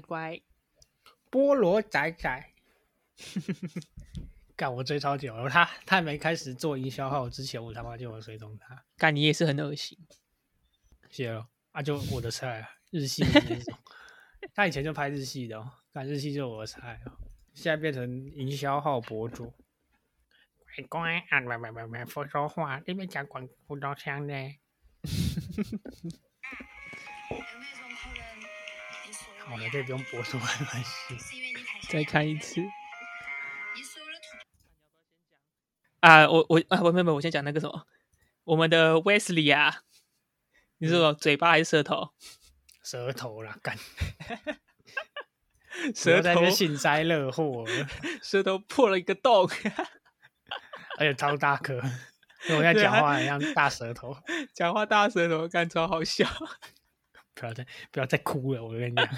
乖乖，菠萝仔仔。干我追超久了，他他还没开始做营销号之前，我他妈就有追踪他。干你也是很恶心。谢了啊，就我的菜啊，日系的那种。他以前就拍日系的哦，干日系就我的菜哦。现在变成营销号博主。乖乖啊，不不不不，不说话，你们讲广福州腔呢。好了，这不用播出来没关系。再看一次。啊，我我啊，我妹妹，我先讲那个什么，我们的 Wesley 啊，你说嘴巴还是舌头？舌头啦，干，舌头幸灾乐祸，舌头破了一个洞，而且超大颗，我在讲话一样大舌头，讲话大舌头，干超好笑，不要再不要再哭了，我跟你讲，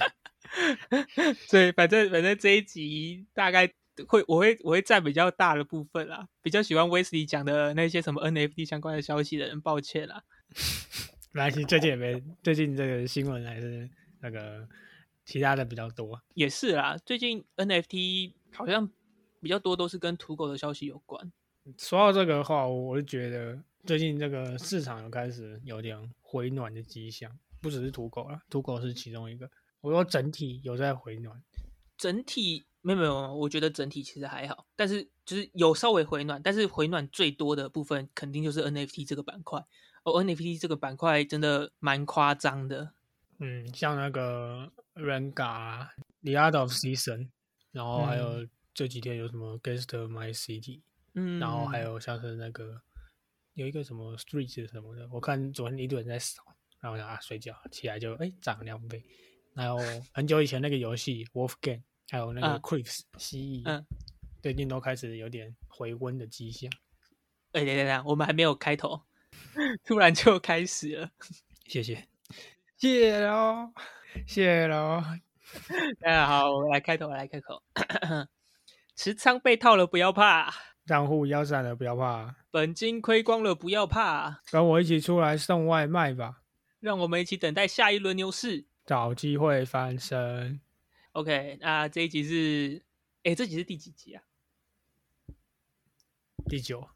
所以反正反正这一集大概。会，我会，我会占比较大的部分啦。比较喜欢威斯利讲的那些什么 NFT 相关的消息的人，抱歉啦。没关系，最近也没，最近这个新闻还是那个其他的比较多。也是啦，最近 NFT 好像比较多都是跟土狗的消息有关。说到这个话，我就觉得最近这个市场有开始有点回暖的迹象，不只是土狗了，土狗是其中一个。我说整体有在回暖，整体。没有没有，我觉得整体其实还好，但是就是有稍微回暖，但是回暖最多的部分肯定就是 NFT 这个板块。哦，NFT 这个板块真的蛮夸张的。嗯，像那个 Ranga、The Art of Season，然后还有这几天有什么 Guest My City，嗯，然后还有像是那个有一个什么 Street 什么的，我看昨天一堆人在扫，然后啊睡觉起来就哎涨两倍。还有 很久以前那个游戏 Wolf Game。还有那个 Creeps 蜥蜴，嗯，最近都开始有点回温的迹象。哎，等等等，我们还没有开头，突然就开始了。谢谢，谢喽，谢喽。大家好，我来开头，我来开口。持仓被套了不要怕，账户腰斩了不要怕，本金亏光了不要怕，跟我一起出来送外卖吧。让我们一起等待下一轮牛市，找机会翻身。OK，那这一集是，哎，这集是第几集啊？第九。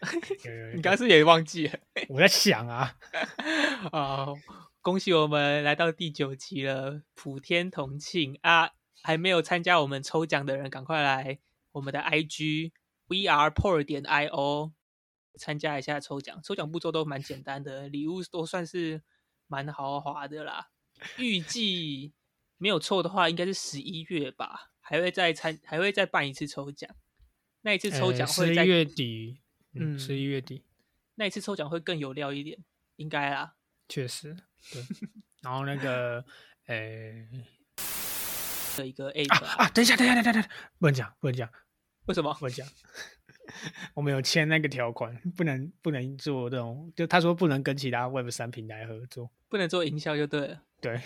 你刚是也忘记了？我在想啊。啊，恭喜我们来到第九集了，普天同庆啊！还没有参加我们抽奖的人，赶快来我们的 IG VRPOR 点 IO 参加一下抽奖。抽奖步骤都蛮简单的，礼物都算是蛮豪华的啦。预计。没有错的话，应该是十一月吧，还会再参，还会再办一次抽奖。那一次抽奖会在月底，嗯，十一月底。那一次抽奖会更有料一点，应该啦。确实，对。然后那个，诶，的一个 A 啊，等一下，等一下，等一下，不能讲，不能讲，为什么不能讲？我们有签那个条款，不能不能做这种，就他说不能跟其他 Web 三平台合作，不能做营销就对了。对。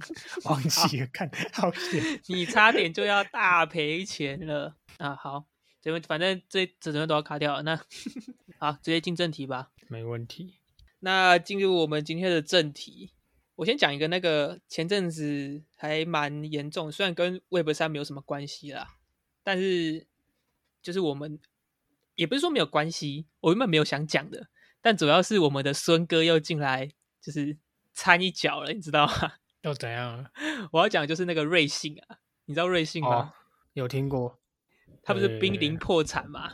忘记了看，好险！你差点就要大赔钱了啊！好，这边反正这整段都要卡掉了。那 好，直接进正题吧。没问题。那进入我们今天的正题，我先讲一个那个前阵子还蛮严重，虽然跟 Web 三没有什么关系啦，但是就是我们也不是说没有关系，我原本没有想讲的，但主要是我们的孙哥又进来，就是掺一脚了，你知道吗？又怎样？我要讲的就是那个瑞幸啊，你知道瑞幸吗？有听过，他不是濒临破产吗？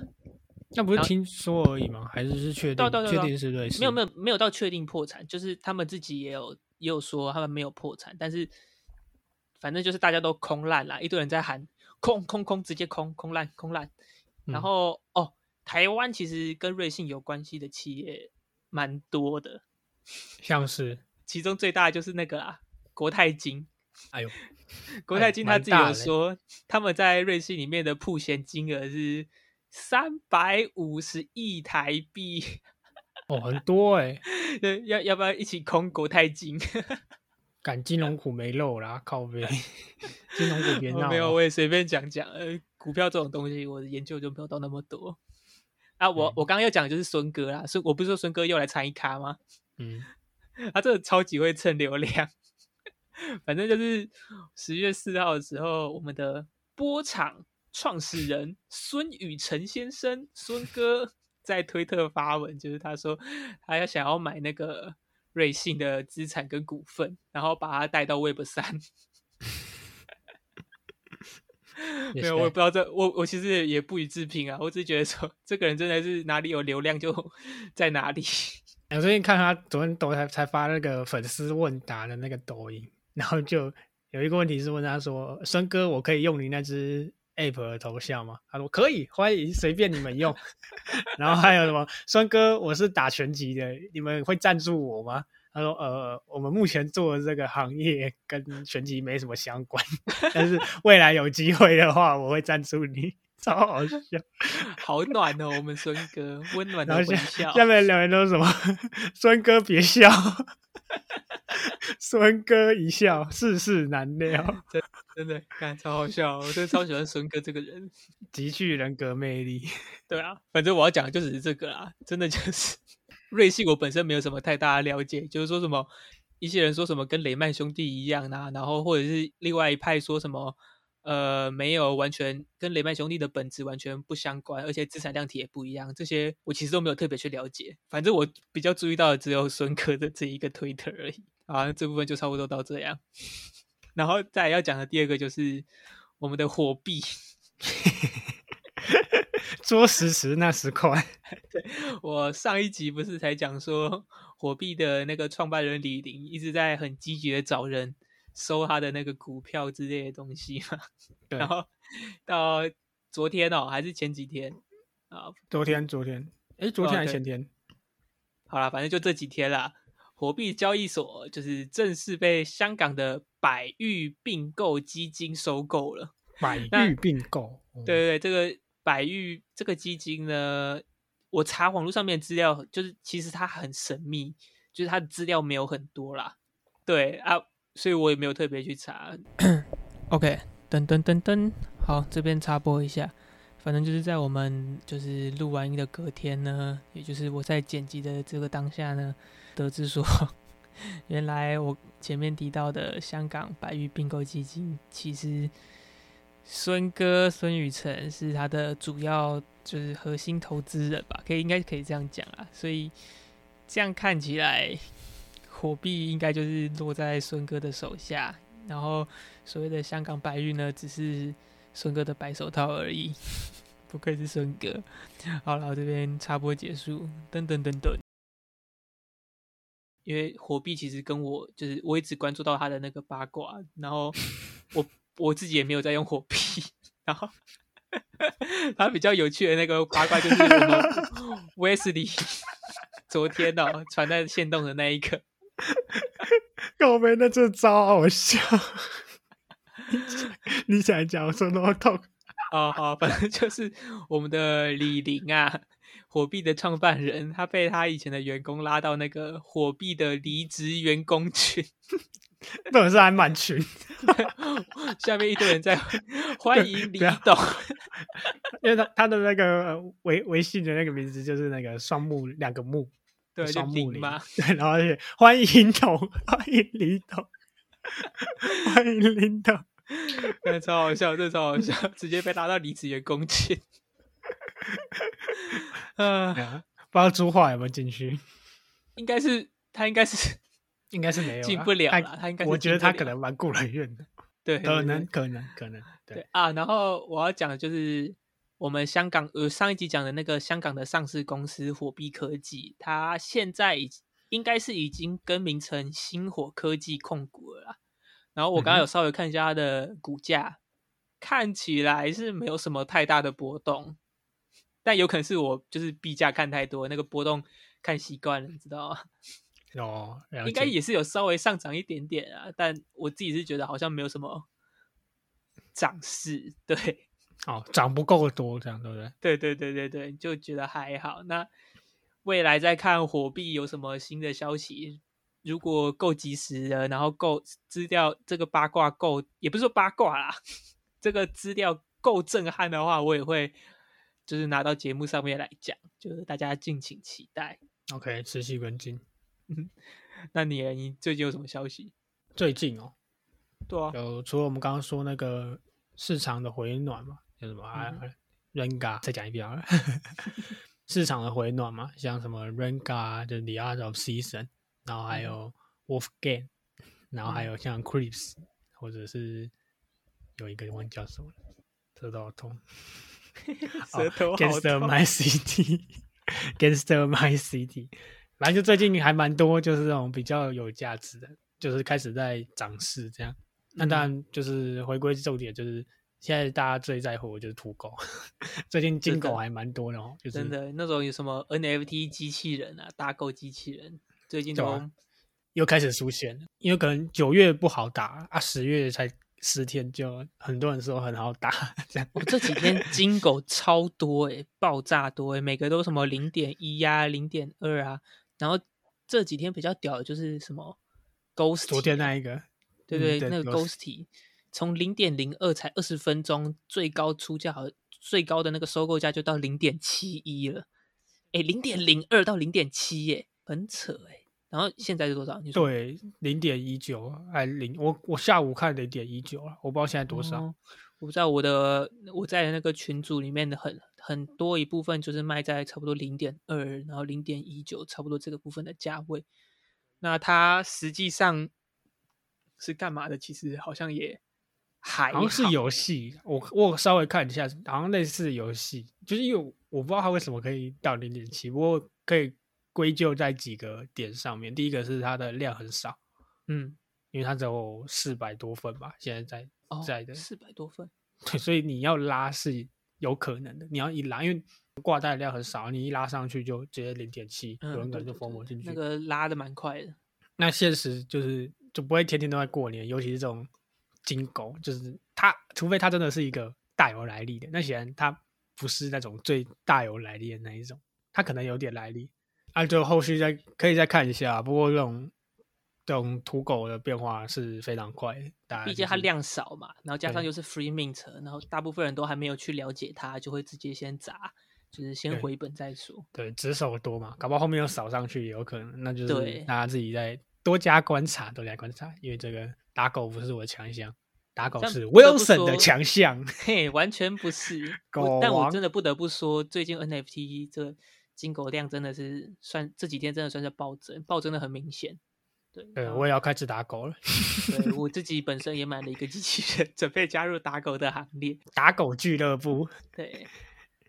那不是听说而已吗？还是是确定？确定是瑞幸？没有没有没有到确定破产，就是他们自己也有也有说他们没有破产，但是反正就是大家都空烂了，一堆人在喊空空空，直接空空烂空烂。然后哦，台湾其实跟瑞幸有关系的企业蛮多的，像是其中最大的就是那个啊。国泰金，哎呦，国泰金他自己有说，他们在瑞信里面的铺闲金额是三百五十亿台币，哦，很多哎，要要不要一起空国泰金？赶金融股没漏啦，靠背，金融股别闹。没有，我也随便讲讲，呃，股票这种东西，我的研究就没有到那么多。啊，我我刚刚要讲的就是孙哥啦，孙我不是说孙哥又来参一咖吗？嗯，他真的超级会蹭流量。反正就是十月四号的时候，我们的波场创始人孙宇晨先生孙哥 在推特发文，就是他说他要想要买那个瑞信的资产跟股份，然后把它带到 Web 三。没有，我也不知道这我我其实也不予置评啊，我只是觉得说这个人真的是哪里有流量就 在哪里。我最近看他昨天抖才才发那个粉丝问答的那个抖音。然后就有一个问题是问他说：“孙哥，我可以用你那只 app 的头像吗？”他说：“可以，欢迎，随便你们用。” 然后还有什么？孙哥，我是打拳击的，你们会赞助我吗？他说：“呃，我们目前做的这个行业跟拳击没什么相关，但是未来有机会的话，我会赞助你。”超好笑，好暖哦，我们孙哥温暖的微笑。下面两人都是什么？孙哥别笑。孙哥一笑，世事难料。真真的，看超好笑，我真的超喜欢孙哥这个人，极具人格魅力。对啊，反正我要讲的就只是这个啦，真的就是瑞幸，我本身没有什么太大的了解，就是说什么一些人说什么跟雷曼兄弟一样啊，然后或者是另外一派说什么。呃，没有完全跟雷曼兄弟的本质完全不相关，而且资产量体也不一样。这些我其实都没有特别去了解。反正我比较注意到的只有孙科的这一个推特而已。啊，这部分就差不多到这样。然后再要讲的第二个就是我们的货币，捉实时那十块。对我上一集不是才讲说火币的那个创办人李林一直在很积极的找人。收他的那个股票之类的东西嘛，然后到昨天哦，还是前几天啊？昨天，昨天，哎，昨天还是前天？好了，反正就这几天啦。火币交易所就是正式被香港的百裕并购基金收购了。百裕并购，对对对，这个百裕这个基金呢，我查网络上面资料，就是其实它很神秘，就是它的资料没有很多啦。对啊。所以我也没有特别去查。OK，噔噔噔噔，好，这边插播一下，反正就是在我们就是录完音的隔天呢，也就是我在剪辑的这个当下呢，得知说，原来我前面提到的香港白玉并购基金，其实孙哥孙宇晨是他的主要就是核心投资人吧，可以应该可以这样讲啊。所以这样看起来。火币应该就是落在孙哥的手下，然后所谓的香港白玉呢，只是孙哥的白手套而已。不愧是孙哥。好了，我这边插播结束。等等等等。因为火币其实跟我就是我一直关注到他的那个八卦，然后我我自己也没有在用火币，然后他比较有趣的那个八卦就是什么威斯利昨天哦传在线动的那一刻。高飞，那这超好笑！你想讲，我说那么痛。哦，好，反正就是我们的李林啊，火币的创办人，他被他以前的员工拉到那个火币的离职员工群，本是还蛮群，下面一堆人在 欢迎李董，因为他他的那个微微信的那个名字就是那个双木两个木。对，双木林嘛，对，然后是欢迎董，欢迎李董，欢迎林董，真超好笑，真超好笑，直接被拉到离职员工群。嗯，不知道朱化有没有进去？应该是他，应该是应该是没有进不了了。他应该，我觉得他可能蛮顾人怨的。对，可能，可能，可能，对啊。然后我要讲的就是。我们香港呃上一集讲的那个香港的上市公司火币科技，它现在已应该是已经更名成星火科技控股了。然后我刚刚有稍微看一下它的股价，看起来是没有什么太大的波动，但有可能是我就是币价看太多，那个波动看习惯了，你知道吗？哦，应该也是有稍微上涨一点点啊，但我自己是觉得好像没有什么涨势，对。哦，涨不够多，这样对不对？对对对对对，就觉得还好。那未来再看火币有什么新的消息，如果够及时的，然后够资料这个八卦够，也不是说八卦啦，这个资料够震撼的话，我也会就是拿到节目上面来讲，就是大家敬请期待。OK，持续跟进。那你你最近有什么消息？最近哦，对啊，有除了我们刚刚说那个市场的回暖嘛，叫什么啊？Renga，再讲一遍啊，市场的回暖嘛，像什么 Renga 就 The Art of Season，然后还有 Wolf Game，然后还有像 Creeps，或者是有一个忘叫什么，舌头痛，舌头好痛，Gangster My City，Gangster My City，反正就最近还蛮多，就是这种比较有价值的，就是开始在涨势这样。那当然就是回归重点，就是现在大家最在乎的就是土狗，最近金狗还蛮多的哦，就是真的那种有什么 NFT 机器人啊，大狗机器人，最近都又开始出现了。因为可能九月不好打啊，十月才十天就很多人说很好打，这样。我这几天金狗超多诶，爆炸多诶，每个都什么零点一呀、零点二啊，然后这几天比较屌的就是什么 Ghost，昨天那一个。对对，那个 Ghosty 从零点零二才二十分钟，最高出价好最高的那个收购价就到零点七一了，哎，零点零二到零点七，耶，很扯哎。然后现在是多少？你说对，零点一九还零，我我下午看零点一九了，我不知道现在多少。我不知道我的我在那个群组里面的很很多一部分就是卖在差不多零点二，然后零点一九，差不多这个部分的价位。那它实际上。是干嘛的？其实好像也还好像是游戏。我我稍微看一下，好像类似游戏。就是因为我不知道它为什么可以到零点七，不过可以归咎在几个点上面。第一个是它的量很少，嗯，因为它只有四百多份吧，现在在在的四百多份。对，所以你要拉是有可能的。你要一拉，因为挂带量很少，你一拉上去就直接零点七，有人可能就封膜进去。那个拉的蛮快的。那现实就是。就不会天天都在过年，尤其是这种金狗，就是它，除非它真的是一个大有来历的。那显然它不是那种最大有来历的那一种，它可能有点来历。啊，就后续再可以再看一下。不过这种这种土狗的变化是非常快，的，毕竟它量少嘛，然后加上又是 free mint，然后大部分人都还没有去了解它，就会直接先砸，就是先回本再说。对，只手多嘛，搞不好后面又扫上去也有可能，那就是大家自己再。多加观察，多加观察，因为这个打狗不是我的强项，打狗是 Wilson 的强项，嘿，完全不是。但我真的不得不说，最近 NFT 这金狗量真的是算这几天真的算是暴增，暴增的很明显。对，对我也要开始打狗了。对 我自己本身也买了一个机器人，准备加入打狗的行列，打狗俱乐部。对，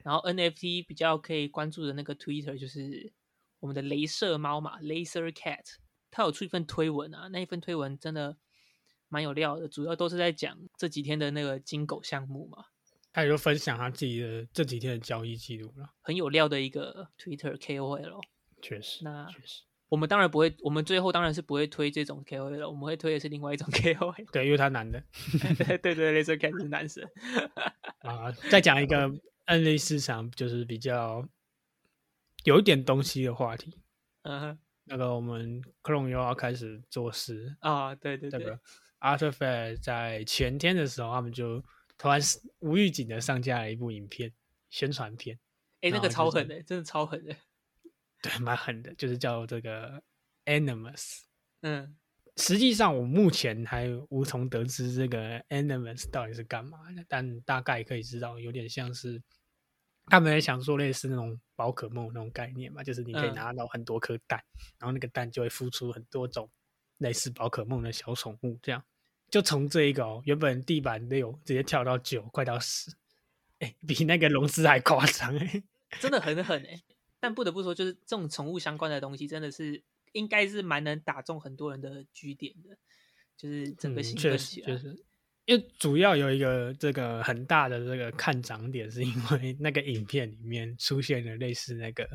然后 NFT 比较可以关注的那个 Twitter 就是我们的镭射猫嘛，Laser Cat。它有出一份推文啊，那一份推文真的蛮有料的，主要都是在讲这几天的那个金狗项目嘛。他也就分享他自己的这几天的交易记录了，很有料的一个 Twitter KOL。确实，那确实，我们当然不会，我们最后当然是不会推这种 KOL，我们会推的是另外一种 KOL。对，因为他男的。对对对，Laser Cat 是男生。啊，再讲一个 N 市场，就是比较有一点东西的话题。嗯。那个我们克隆又要开始做事啊，对对对。那个 Artifact 在前天的时候，他们就突然无预警的上架了一部影片宣传片。哎，那个超狠的，真的超狠的。对，蛮狠的，就是叫这个 Animus。嗯，实际上我目前还无从得知这个 Animus 到底是干嘛的，但大概可以知道，有点像是。他们也想做类似那种宝可梦那种概念嘛，就是你可以拿到很多颗蛋，然后那个蛋就会孵出很多种类似宝可梦的小宠物，这样就从这一个哦，原本地板六直接跳到九，快到十，哎，比那个龙之还夸张哎，真的很狠哎。但不得不说，就是这种宠物相关的东西，真的是应该是蛮能打中很多人的据点的，就是整个兴奋起来。因为主要有一个这个很大的这个看涨点，是因为那个影片里面出现了类似那个《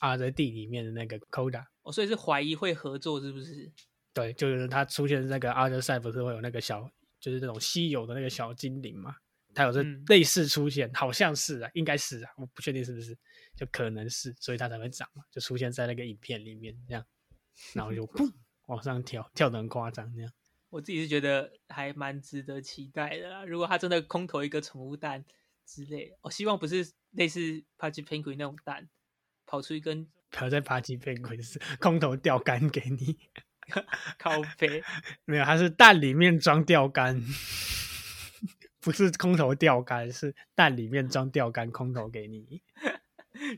阿泽地》里面的那个 Koda，哦，所以是怀疑会合作，是不是？对，就是他出现那个阿德赛不是会有那个小，就是这种稀有的那个小精灵嘛？他有这类似出现，好像是啊，应该是啊，我不确定是不是，就可能是，所以它才会涨嘛，就出现在那个影片里面这样，然后就 砰往上跳，跳得很夸张那样。我自己是觉得还蛮值得期待的啦。如果他真的空投一个宠物蛋之类，我希望不是类似帕吉 penguin 那种蛋，跑出一根，跑在帕吉 penguin 是空投钓竿给你。靠背没有，它是蛋里面装钓竿，不是空投钓竿，是蛋里面装钓竿，空投给你，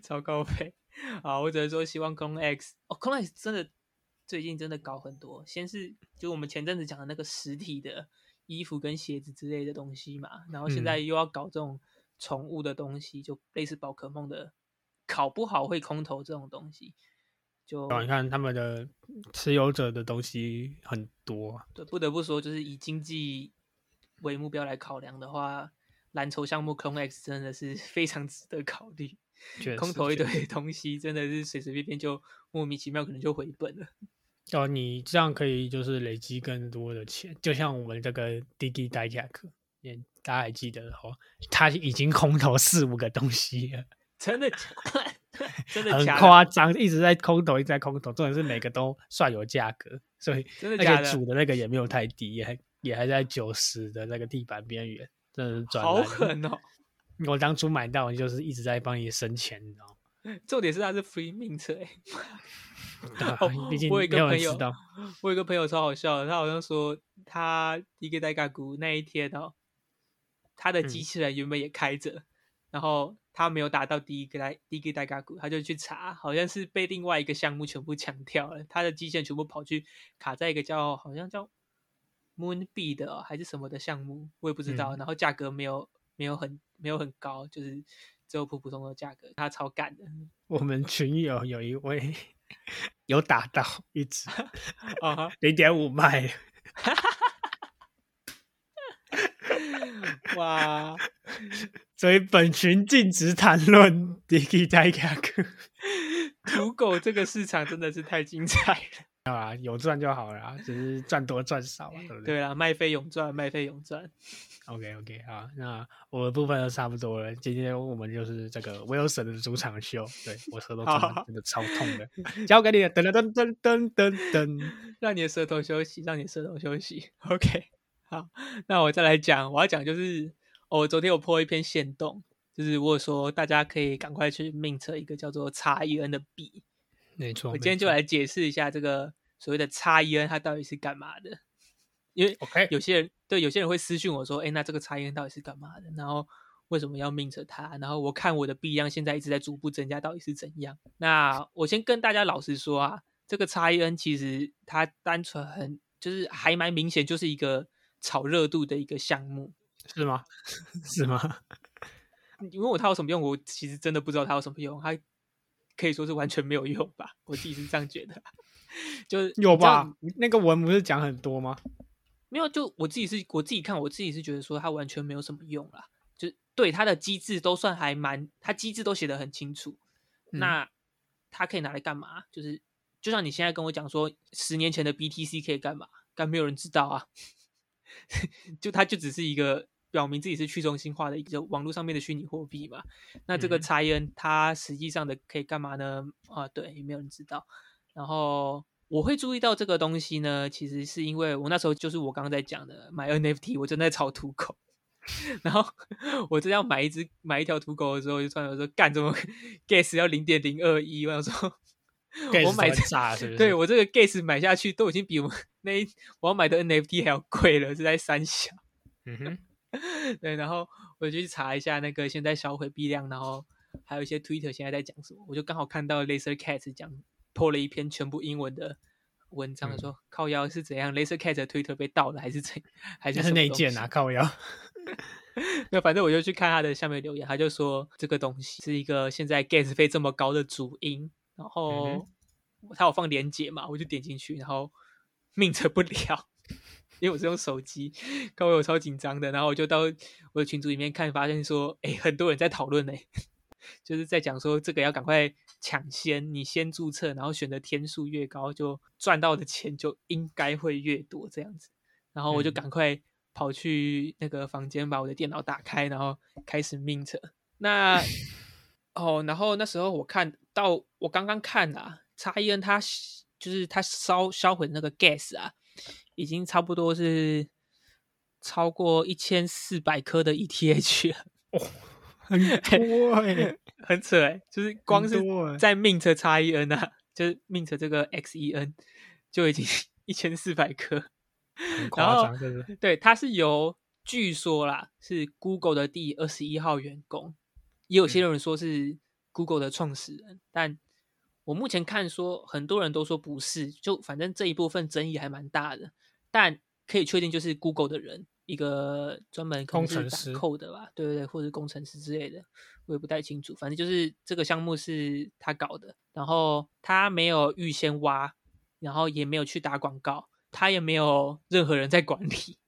超高配啊！我只能说希望 Clone X 哦，Clone X 真的最近真的搞很多，先是就我们前阵子讲的那个实体的衣服跟鞋子之类的东西嘛，然后现在又要搞这种宠物的东西，就类似宝可梦的，考不好会空投这种东西。就你看他们的持有者的东西很多，对，不得不说，就是以经济为目标来考量的话，蓝筹项目 Clone X 真的是非常值得考虑。空投一堆东西，真的是随随便便就莫名其妙可能就回本了。哦，你这样可以就是累积更多的钱，就像我们这个滴滴代驾课，也大家还记得哦，他已经空投四五个东西了，真的。真的很夸张，一直在空投，一直在空投，重点是每个都算有价格，所以真的假的？主的那个也没有太低，也还也还在九十的那个地板边缘，真的是赚好狠哦！我当初买到就是一直在帮你生钱，你知道吗？重点是它是 free mint 哎，毕竟我有一个朋友，我有一个朋友超好笑的，他好像说他一个代嘎股那一天哦，他的机器人原本也开着，然后。他没有打到第一个代第一个代嘎股，他就去查，好像是被另外一个项目全部抢掉了。他的机线全部跑去卡在一个叫好像叫 Moon B 的还是什么的项目，我也不知道。然后价格没有没有很没有很高，就是只有普普通的价格。他超干的。我们群友有一位有打到一直 啊零点五卖。哇！所以本群禁止谈论 Digi d a g 土狗这个市场真的是太精彩了啊！有赚就好了，只是赚多赚少，对不对？对啊，卖费永赚，卖费永赚。OK OK 好，那我的部分都差不多了。今天我们就是这个 Wilson 的主场秀，对我舌头真的超痛的，交给你了，噔噔噔噔噔噔，让你的舌头休息，让你舌头休息。OK。好，那我再来讲，我要讲就是，我昨天有破一篇线动，就是如果说大家可以赶快去 mint 一个叫做叉 E N 的币，没错。我今天就来解释一下这个所谓的叉 E N 它到底是干嘛的，因为 OK 有些人对有些人会私信我说，哎，那这个叉 E N 到底是干嘛的？然后为什么要 mint 它？然后我看我的币量现在一直在逐步增加，到底是怎样？那我先跟大家老实说啊，这个叉 E N 其实它单纯很就是还蛮明显，就是一个。炒热度的一个项目是吗？是吗？你问我它有什么用？我其实真的不知道它有什么用。它可以说是完全没有用吧？我自己是这样觉得。就是 有吧？那个文不是讲很多吗？没有，就我自己是我自己看，我自己是觉得说它完全没有什么用啦。就对它的机制都算还蛮，它机制都写的很清楚。那它可以拿来干嘛？就是就像你现在跟我讲说，十年前的 BTC 可以干嘛？但没有人知道啊。就它就只是一个表明自己是去中心化的一个网络上面的虚拟货币嘛？那这个差恩它实际上的可以干嘛呢？啊，对，也没有人知道。然后我会注意到这个东西呢，其实是因为我那时候就是我刚刚在讲的买 NFT，我正在炒土狗。然后 我正要买一只买一条土狗的时候，就突然说干怎么 gas 要零点零二一？我想说。我买炸，对我这个 gas 买下去都已经比我们那我要买的 NFT 还要贵了，是在三小。嗯哼，对，然后我就去查一下那个现在销毁币量，然后还有一些 Twitter 现在在讲什么，我就刚好看到 Laser Cat 讲破了一篇全部英文的文章，说靠腰是怎样，Laser Cat 的 Twitter 被盗了还是怎，还是内建啊？靠腰。那反正我就去看他的下面留言，他就说这个东西是一个现在 gas 费这么高的主因。然后他有放连接嘛，我就点进去，然后命测不了，因为我是用手机，刚我超紧张的，然后我就到我的群组里面看，发现说，哎，很多人在讨论呢，就是在讲说这个要赶快抢先，你先注册，然后选的天数越高，就赚到的钱就应该会越多这样子。然后我就赶快跑去那个房间，把我的电脑打开，然后开始 mint。那哦，然后那时候我看到，我刚刚看啊，叉 E N 它就是它烧销毁那个 gas 啊，已经差不多是超过一千四百颗的 ETH 了，哦，很多哎，很扯哎，就是光是在 mint 叉 E N 啊，就是 mint 这个 X E N 就已经 一千四百颗，很夸张，真的对？对，它是由据说啦，是 Google 的第二十一号员工，也有些人说是 Google 的创始人，但我目前看说很多人都说不是，就反正这一部分争议还蛮大的，但可以确定就是 Google 的人。一个专门工程师扣的吧，对对对，或者工程师之类的，我也不太清楚。反正就是这个项目是他搞的，然后他没有预先挖，然后也没有去打广告，他也没有任何人在管理。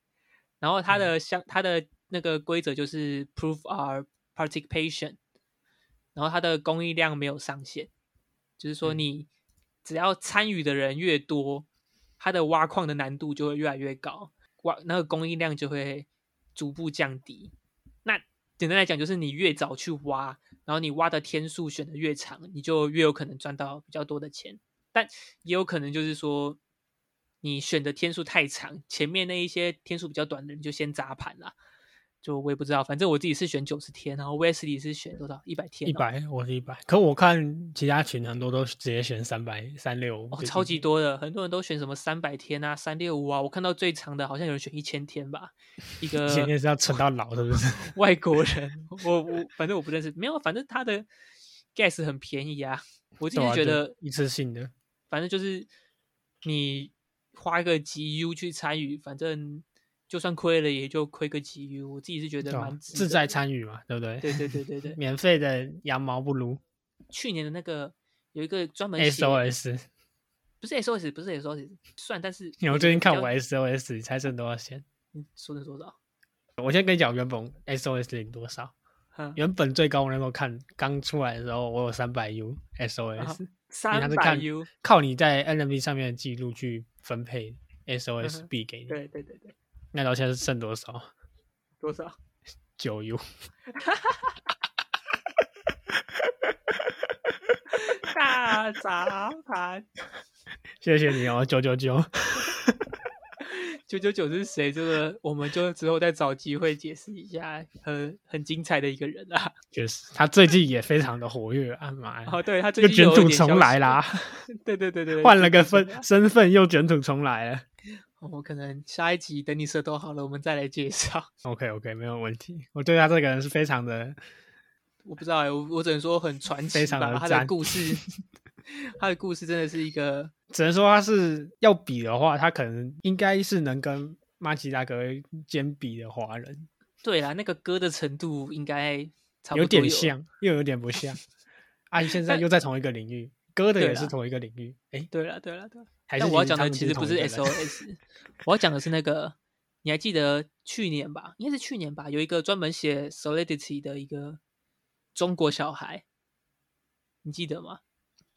然后他的相他的那个规则就是 prove our participation，然后他的供应量没有上限，就是说你只要参与的人越多，它的挖矿的难度就会越来越高。挖那个供应量就会逐步降低。那简单来讲，就是你越早去挖，然后你挖的天数选的越长，你就越有可能赚到比较多的钱。但也有可能就是说，你选的天数太长，前面那一些天数比较短的人就先砸盘了。就我也不知道，反正我自己是选九十天，然后 Wesley 是选多少？一百天？一百，我是一百。可我看其他群很多都直接选三百、三六哦，超级多的，很多人都选什么三百天啊、三六五啊。我看到最长的好像有人选一千天吧，一 个一千天是要存到老，是不是？外国人，我我反正我不认识，没有，反正他的 gas 很便宜啊。我自己觉得一次性的，反正就是你花一个 GU 去参与，反正。就算亏了，也就亏个几 U。我自己是觉得蛮自在参与嘛，对不对？对对对对对，免费的羊毛不如。去年的那个有一个专门 SOS，不是 SOS，不是 SOS，算，但是你我最近看我 SOS，你猜剩多少钱？你说的多少？我先跟你讲，原本 SOS 领多少？原本最高我那时候看刚出来的时候，我有三百 U SOS，三百 U，靠你在 NMB 上面的记录去分配 SOS 币给你。对对对对。那到现在是剩多少？多少？九 U。大杂盘！谢谢你哦，九九九。九九九是谁？这个我们就之后再找机会解释一下。很很精彩的一个人啊，确实，他最近也非常的活跃啊！妈呀，哦，对他最近卷土重来啦！对对对对，换了个分身份又卷土重来了。我可能下一集等你舌头好了，我们再来介绍。OK OK，没有问题。我对他这个人是非常的，我不知道哎，我我只能说很传奇，非常的他的故事，他的故事真的是一个，只能说他是要比的话，他可能应该是能跟马奇大哥兼比的华人。对啦，那个歌的程度应该有点像，又有点不像。阿姨现在又在同一个领域，歌的也是同一个领域。哎，对了对了对。但我要讲的其实不是 SOS，我要讲的是那个，你还记得去年吧？应该是去年吧？有一个专门写 Solidity 的一个中国小孩，你记得吗？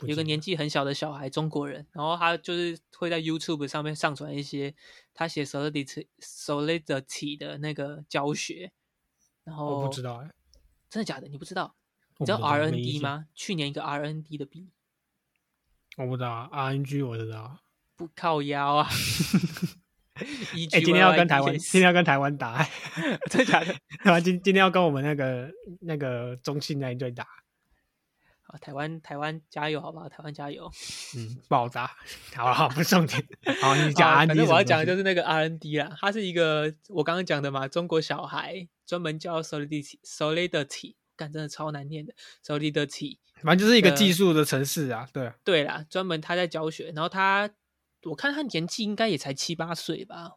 有个年纪很小的小孩，中国人，然后他就是会在 YouTube 上面上传一些他写 Solidity Solidity 的那个教学。然后我不知道哎，真的假的？你不知道？你知道 RND 吗？去年一个 RND 的币。我不知道，RNG 我知道，不靠腰啊！哎，今天要跟台湾，今天要跟台湾打，真的假的？台湾今今天要跟我们那个那个中信那一队打。好，台湾台湾加油，好不好？台湾加油！嗯，爆炸，好好不重点。好，你 讲 RND，反正我要讲的就是那个 RND 啦，它是一个我刚刚讲的嘛，中国小孩专门教 Solidity，Solidity。干真的超难念的，Solidity，反正就是一个技术的城市啊。对，对啦，专门他在教学，然后他，我看他年纪应该也才七八岁吧，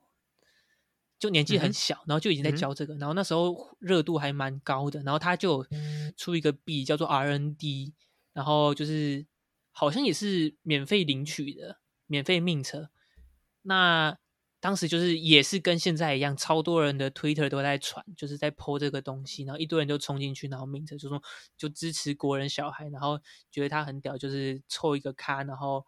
就年纪很小，然后就已经在教这个，然后那时候热度还蛮高的，然后他就出一个币叫做 RND，然后就是好像也是免费领取的，免费命车，那。当时就是也是跟现在一样，超多人的 Twitter 都在传，就是在 po 这个东西，然后一堆人就冲进去，然后名字就说就支持国人小孩，然后觉得他很屌，就是凑一个咖，然后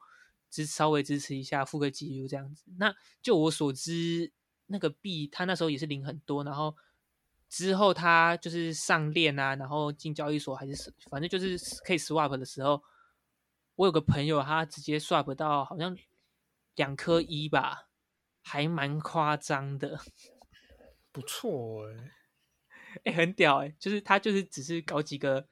支稍微支持一下，付个几 U 这样子。那就我所知，那个币他那时候也是领很多，然后之后他就是上链啊，然后进交易所还是反正就是可以 swap 的时候，我有个朋友他直接 swap 到好像两颗一吧。还蛮夸张的，不错哎，哎很屌哎，就是他就是只是搞几个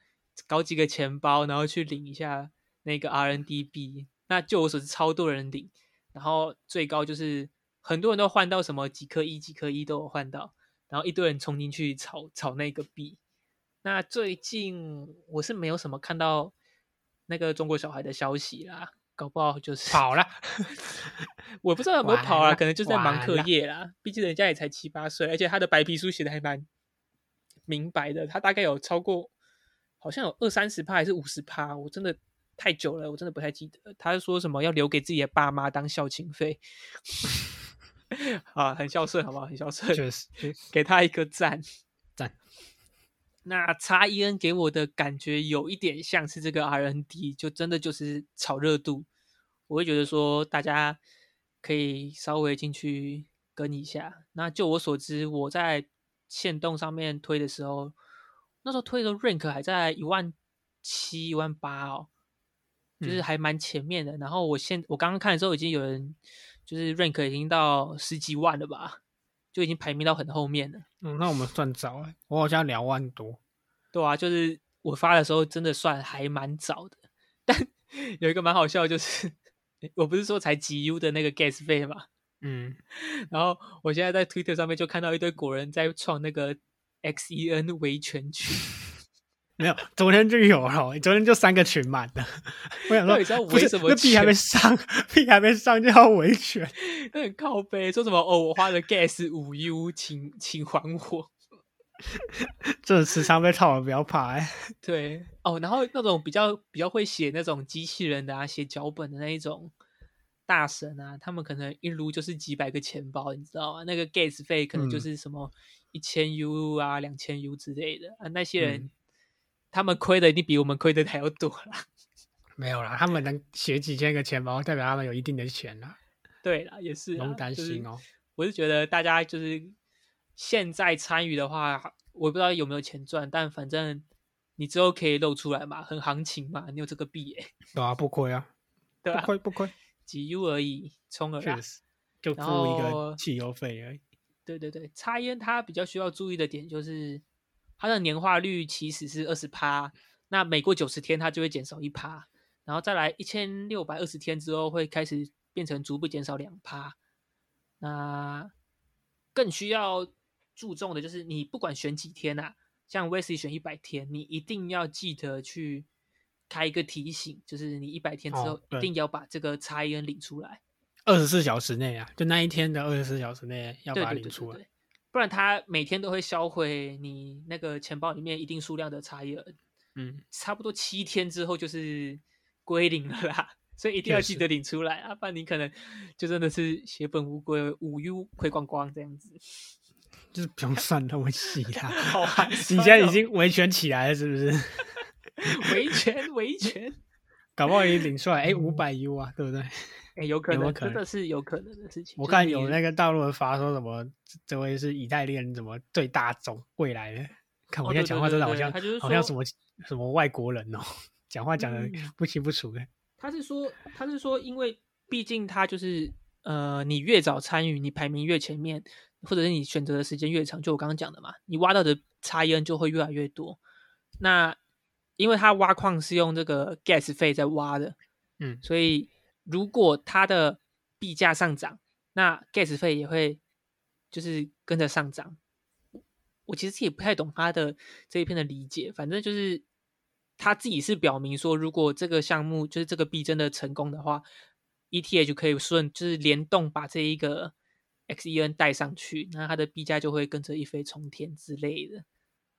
搞几个钱包，然后去领一下那个 RNDB，那就我所知超多人领，然后最高就是很多人都换到什么几颗一、几颗一都有换到，然后一堆人冲进去炒炒那个币。那最近我是没有什么看到那个中国小孩的消息啦，搞不好就是 跑了。我不知道有没有跑啊，可能就在忙课业啦。毕竟人家也才七八岁，而且他的白皮书写的还蛮明白的，他大概有超过好像有二三十趴还是五十趴，我真的。太久了，我真的不太记得。他说什么要留给自己的爸妈当孝亲费，啊，很孝顺，好不好？很孝顺，确实，给他一个赞赞。那叉 E N 给我的感觉有一点像是这个 R N D，就真的就是炒热度。我会觉得说大家可以稍微进去跟一下。那就我所知，我在线动上面推的时候，那时候推的 rank 还在一万七、一万八哦。就是还蛮前面的，然后我现我刚刚看的时候，已经有人就是 rank 已经到十几万了吧，就已经排名到很后面了。嗯，那我们算早哎，我好像两万多。对啊，就是我发的时候真的算还蛮早的，但 有一个蛮好笑，就是我不是说才几 U 的那个 gas 费嘛，嗯，然后我现在在 Twitter 上面就看到一堆国人在创那个 XEN 维权群。没有，昨天就有了。昨天就三个群满的。我想说，为什么那币还没上，币还没上就要维权？很靠背，说什么哦，我花了 gas 五 U，请请还我。这时常被套了，不要怕哎。对哦，然后那种比较比较会写那种机器人的啊，写脚本的那一种大神啊，他们可能一撸就是几百个钱包，你知道吗？那个 gas 费可能就是什么一千 U 啊、两千 U 之类的啊，那些人。他们亏的一定比我们亏的还要多啦。没有啦，他们能写几千个钱包，代表他们有一定的钱啦。对啦，也是，不用担心哦。我是觉得大家就是现在参与的话，我不知道有没有钱赚，但反正你之后可以露出来嘛，很行情嘛，你有这个币，对啊，不亏啊，对啊，不亏不亏，几 U 而已，充而已，就付一个汽油费而已。对对对，插烟它比较需要注意的点就是。它的年化率其实是二十趴，那每过九十天它就会减少一趴，然后再来一千六百二十天之后会开始变成逐步减少两趴。那更需要注重的就是你不管选几天呐，像 v c 选一百天，你一定要记得去开一个提醒，就是你一百天之后一定要把这个差异领出来。二十四小时内啊，就那一天的二十四小时内要把它领出来。不然他每天都会销毁你那个钱包里面一定数量的茶叶，嗯，差不多七天之后就是归零了啦，所以一定要记得领出来啊，不然你可能就真的是血本无归，五 U 亏光光这样子，就是不用算那么细啦。好寒 你现在已经维权起来了，是不是？维权维权，搞不好也领出来，哎，五百 U 啊，对不对？哎，有可能，真的是有可能的事情。我看有那个大陆人发说什么，这位是以太链怎么最大种未来的？看我现在讲话真的好像好像什么什么外国人哦，讲话讲的不清不楚的。他是说，他是说，因为毕竟他就是呃，你越早参与，你排名越前面，或者是你选择的时间越长，就我刚刚讲的嘛，你挖到的差异就会越来越多。那因为他挖矿是用这个 gas 费在挖的，嗯，所以。如果它的币价上涨，那 gas 费也会就是跟着上涨。我其实也不太懂他的这一篇的理解，反正就是他自己是表明说，如果这个项目就是这个币真的成功的话，ETH 可以顺就是联动把这一个 XEN 带上去，那它的币价就会跟着一飞冲天之类的。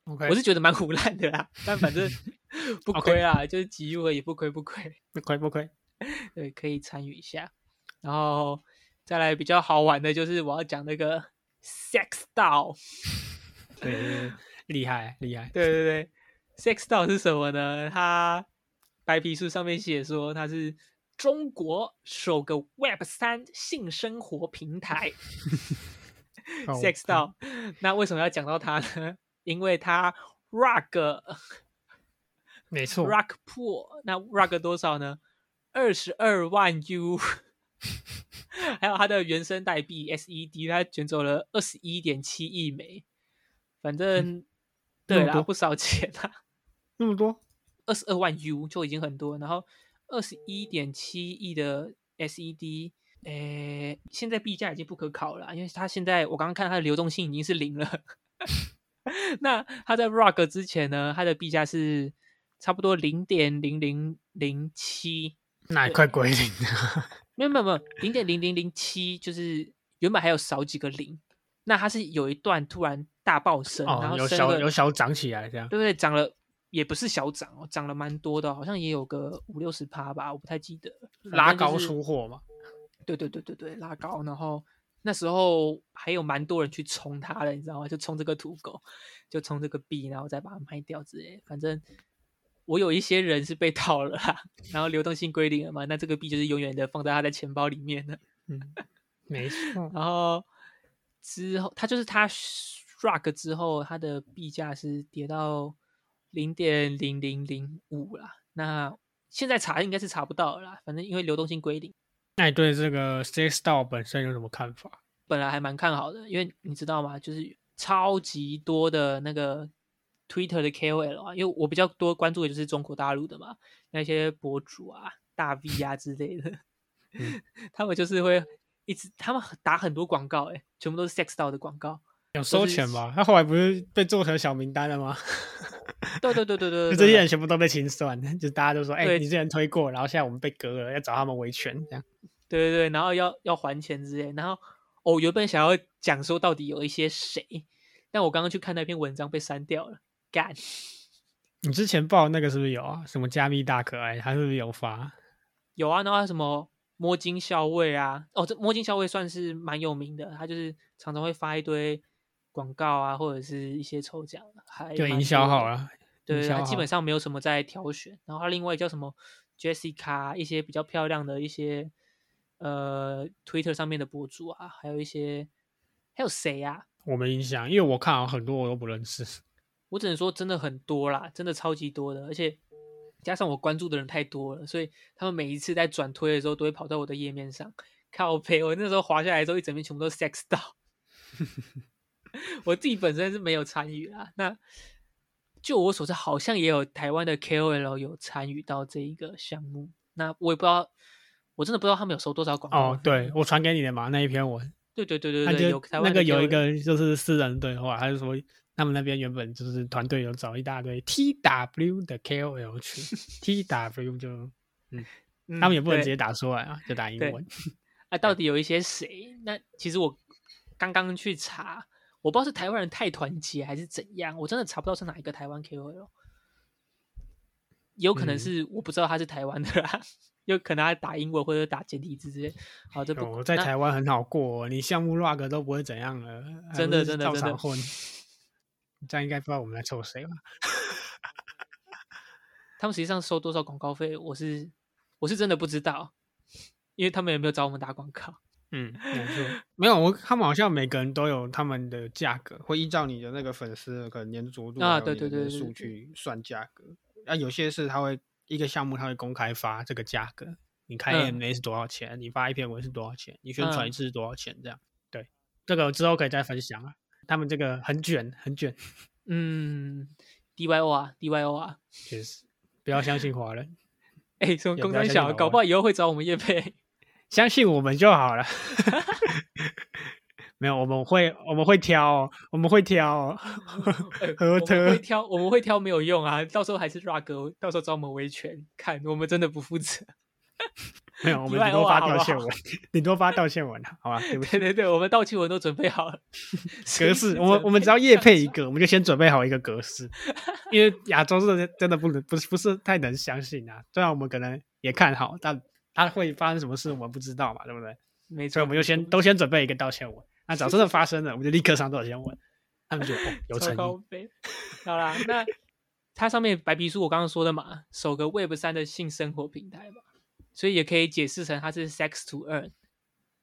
OK，我是觉得蛮 胡乱的啦，但反正 不亏啊，就是几亿也不亏不亏不亏不亏。对，可以参与一下，然后再来比较好玩的就是我要讲那个 Sex Doll，对，厉害厉害，对对对，Sex Doll 是什么呢？它白皮书上面写说它是中国首个 Web 三性生活平台，Sex Doll。那为什么要讲到它呢？因为它 Rug，没错，Rug Pool，那 Rug 多少呢？二十二万 U，还有它的原生代币 SED，它卷走了二十一点七亿美，反正对啦，不少钱啊，那么多，二十二万 U 就已经很多，然后二十一点七亿的 SED，诶，现在币价已经不可考了，因为它现在我刚刚看它的流动性已经是零了。那它在 Rock 之前呢，它的币价是差不多零点零零零七，那也快归零了。没有没有没有，零点零零零七就是原本还有少几个零，那它是有一段突然大爆升，然后有小有小涨起来这样，对不对？涨了也不是小涨哦，涨了蛮多的，好像也有个五六十趴吧，我不太记得。拉高出货嘛？对对对对对，拉高，然后。那时候还有蛮多人去冲它的，你知道吗？就冲这个土狗，就冲这个币，然后再把它卖掉之类。反正我有一些人是被套了，然后流动性归零了嘛，那这个币就是永远的放在他的钱包里面的。嗯，没错。然后之后，他就是它 rug 之后，它的币价是跌到零点零零零五啦。那现在查应该是查不到了啦，反正因为流动性归零。那你对这个 Six Star 本身有什么看法？本来还蛮看好的，因为你知道吗？就是超级多的那个 Twitter 的 KOL 啊，因为我比较多关注的就是中国大陆的嘛，那些博主啊、大 V 啊之类的，他们就是会一直他们打很多广告，哎，全部都是 sex Star 的广告，有收钱吧？他后来不是被做成小名单了吗？对对对对对，就这些人全部都被清算，就大家都说，哎，你之前推过，然后现在我们被割了，要找他们维权，这样。对对对，然后要要还钱之类，然后哦，原本想要讲说到底有一些谁，但我刚刚去看那篇文章被删掉了。干，你之前报那个是不是有啊？什么加密大可爱，他是不是有发？有啊，然后什么摸金校尉啊？哦，这摸金校尉算是蛮有名的，他就是常常会发一堆广告啊，或者是一些抽奖，还就营销好了。对，他基本上没有什么在挑选。然后他另外叫什么 Jessica，一些比较漂亮的一些。呃，Twitter 上面的博主啊，还有一些，还有谁呀？我没印象，因为我看好很多我都不认识。我只能说真的很多啦，真的超级多的，而且加上我关注的人太多了，所以他们每一次在转推的时候都会跑到我的页面上看我配。我那时候滑下来之后，一整面全部都是 sex 到。我自己本身是没有参与啦。那就我所知，好像也有台湾的 KOL 有参与到这一个项目。那我也不知道。我真的不知道他们有收多少广告。哦，对我传给你的嘛那一篇文。对对对对对，有那个有一个就是私人对话，还是说他们那边原本就是团队有找一大堆 TW 的 KOL 去，TW 就嗯，他们也不能直接打出来啊，就打英文。啊，到底有一些谁？那其实我刚刚去查，我不知道是台湾人太团结还是怎样，我真的查不到是哪一个台湾 KOL。有可能是我不知道他是台湾的啦。有可能他打英文或者打简体字之类，好，这不在台湾很好过，你项目 rug 都不会怎样了，真的真的真的混，这样应该不知道我们在抽谁吧？他们实际上收多少广告费，我是我是真的不知道，因为他们也没有找我们打广告。嗯，没错，没有我，他们好像每个人都有他们的价格，会依照你的那个粉丝可能粘着度啊，对对对数去算价格，啊，有些是他会。一个项目他会公开发这个价格，你开 M A 是多少钱？你发一篇文是多少钱？你宣传一次是多少钱？这样对，这个之后可以再分享啊。他们这个很卷，很卷。嗯，D Y O 啊，D Y O 啊，确实不要相信华人。哎，什么公开小，搞不好以后会找我们叶配，相信我们就好了。没有，我们会我们会挑，我们会挑，我们会挑，我们会挑没有用啊！到时候还是 rug，到时候找我们维权，看我们真的不负责。没有，我们顶多发道歉文，顶多发道歉文，好吧？对不对？对对，我们道歉文都准备好了，格式，我们我们只要叶配一个，我们就先准备好一个格式，因为 亚洲是真的不能，不是不是太能相信啊。虽然我们可能也看好，但他会发生什么事，我们不知道嘛，对不对？没错，所以我们就先都先准备一个道歉文。那只要真的发生了，我们就立刻上道歉文，他们就有诚意。好啦，那它上面白皮书我刚刚说的嘛，首个 Web 三的性生活平台嘛，所以也可以解释成它是 Sex to Earn。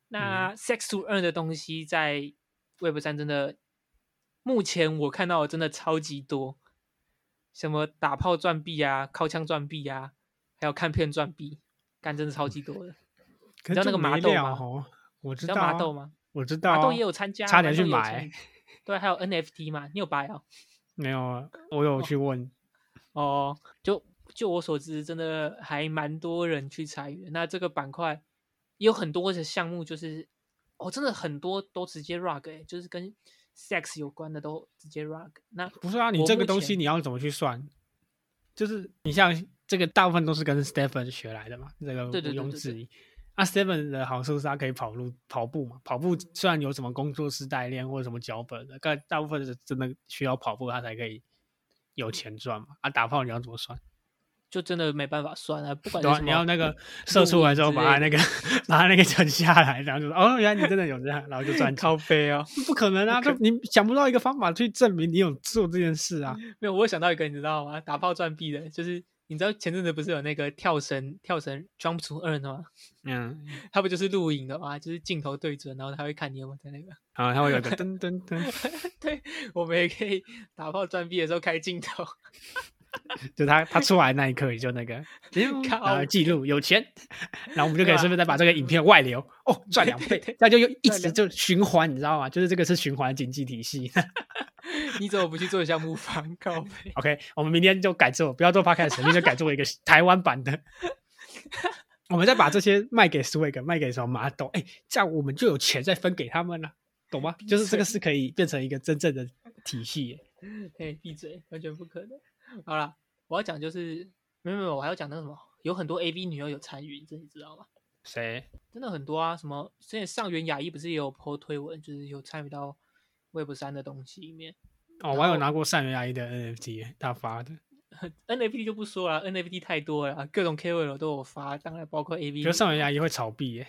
那 Sex to Earn 的东西在 Web 三真的，目前我看到的真的超级多，什么打炮赚币啊，靠枪赚币啊，还有看片赚币，干真的超级多的。你知道那个麻豆吗？我知道麻豆吗？我知道，麻豆也有参加，差点去买。对，还有 NFT 嘛？你有 buy 哦？没有啊，我有去问。哦，就就我所知，真的还蛮多人去参与。那这个板块也有很多的项目，就是哦，真的很多都直接 rug 哎，就是跟 sex 有关的都直接 rug。那不是啊，你这个东西你要怎么去算？就是你像这个大部分都是跟 Stephen 学来的嘛，这个毋庸置疑。啊，Stephen 的好处是他可以跑路跑步嘛，跑步虽然有什么工作室代练或者什么脚本的，但大部分是真的需要跑步他才可以有钱赚嘛。啊，打炮你要怎么算？就真的没办法算啊！不管你要那个射出来之后，把它那个把它那个存下来，然后就说哦，原来你真的有这样，然后就赚超飞哦！不可能啊！就你想不到一个方法去证明你有做这件事啊！没有，我想到一个，你知道吗？打炮赚币的，就是你知道前阵子不是有那个跳绳跳绳 jump to earn 吗？嗯，他不就是录影的吗？就是镜头对准，然后他会看你有没有在那个啊，他会有个 噔噔噔。对，我们也可以打炮赚币的时候开镜头。就他他出来那一刻，也就那个 啊记录有钱，然后我们就可以顺便再把这个影片 外流哦，赚两倍，那就又一直就循环，你知道吗？就是这个是循环经济体系。你怎么不去做项目方告？OK，我们明天就改做，不要做 Podcast，明天改做一个台湾版的。我们再把这些卖给 Swag，卖给什么马豆？哎，这样我们就有钱再分给他们了，懂吗？就是这个是可以变成一个真正的体系。哎，闭嘴，完全不可能。好了，我要讲就是，没有没有，我还要讲那个什么，有很多 A V 女优有参与，这你知道吗？谁？真的很多啊，什么之前上元雅一不是也有 po 推文，就是有参与到 Web 三的东西里面。哦，我还有拿过上元雅一的 NFT，他发的。NFT 就不说了，NFT 太多了，各种 KOL 都有发，当然包括 A V。觉得上元雅一会炒币耶。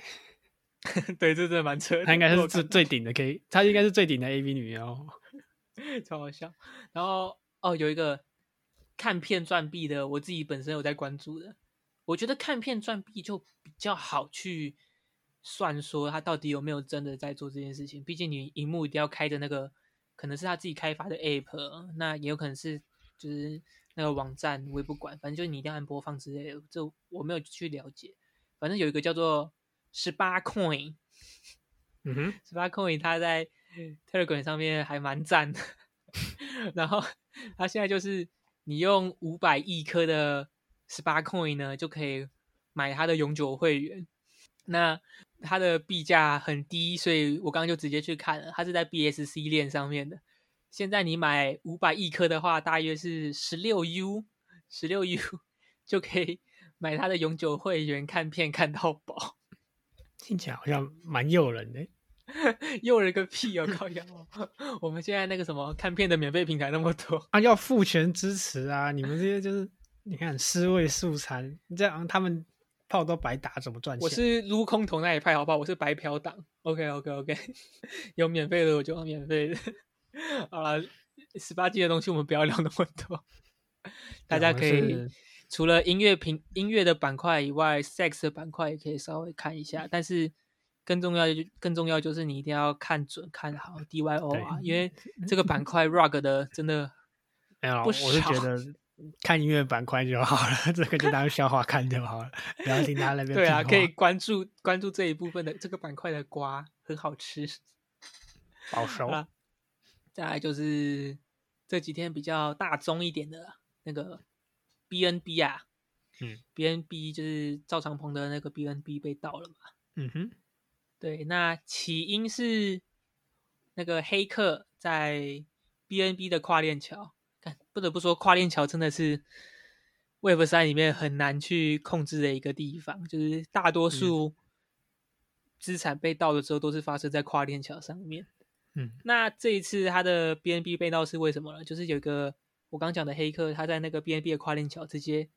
对，这真的蛮扯。他应该是最最顶的 K，他应该是最顶的 A V 女优，超好笑。然后哦，有一个。看片赚币的，我自己本身有在关注的。我觉得看片赚币就比较好去算，说他到底有没有真的在做这件事情。毕竟你荧幕一定要开着那个，可能是他自己开发的 app，那也有可能是就是那个网站，我也不管，反正就是你一定要按播放之类的。这我没有去了解。反正有一个叫做十八 coin，嗯哼，十八 coin，他在 Telegram 上面还蛮赞的。然后他现在就是。你用五百亿颗的十八 coin 呢，就可以买它的永久会员。那它的币价很低，所以我刚刚就直接去看了，它是在 BSC 链上面的。现在你买五百亿颗的话，大约是十六 U，十六 U 就可以买它的永久会员，看片看到饱。听起来好像蛮诱人的。诱人个屁哦！靠！我们现在那个什么看片的免费平台那么多啊，要付钱支持啊！你们这些就是你看尸位素餐，这样他们炮都白打，怎么赚钱？我是撸空投那一派，好不好？我是白嫖党。OK OK OK，有免费的我就要免费的。好了，十八禁的东西我们不要聊那么多。大家可以除了音乐平音乐的板块以外，sex 的板块也可以稍微看一下，但是。更重要就更重要就是你一定要看准看好 DYO 啊，因为这个板块 rug 的真的 没有，我是觉得 看音乐板块就好了，这个就当笑话看就好了，不要听他那边。对啊，可以关注关注这一部分的这个板块的瓜很好吃，保熟。再来就是这几天比较大宗一点的那个 BNB 啊，嗯，BNB 就是赵长鹏的那个 BNB 被盗了嘛，嗯哼。对，那起因是那个黑客在 BNB 的跨链桥，看不得不说，跨链桥真的是 Web 三里面很难去控制的一个地方，就是大多数资产被盗的时候都是发生在跨链桥上面。嗯，那这一次他的 BNB 被盗是为什么呢？就是有一个我刚讲的黑客，他在那个 BNB 的跨链桥直接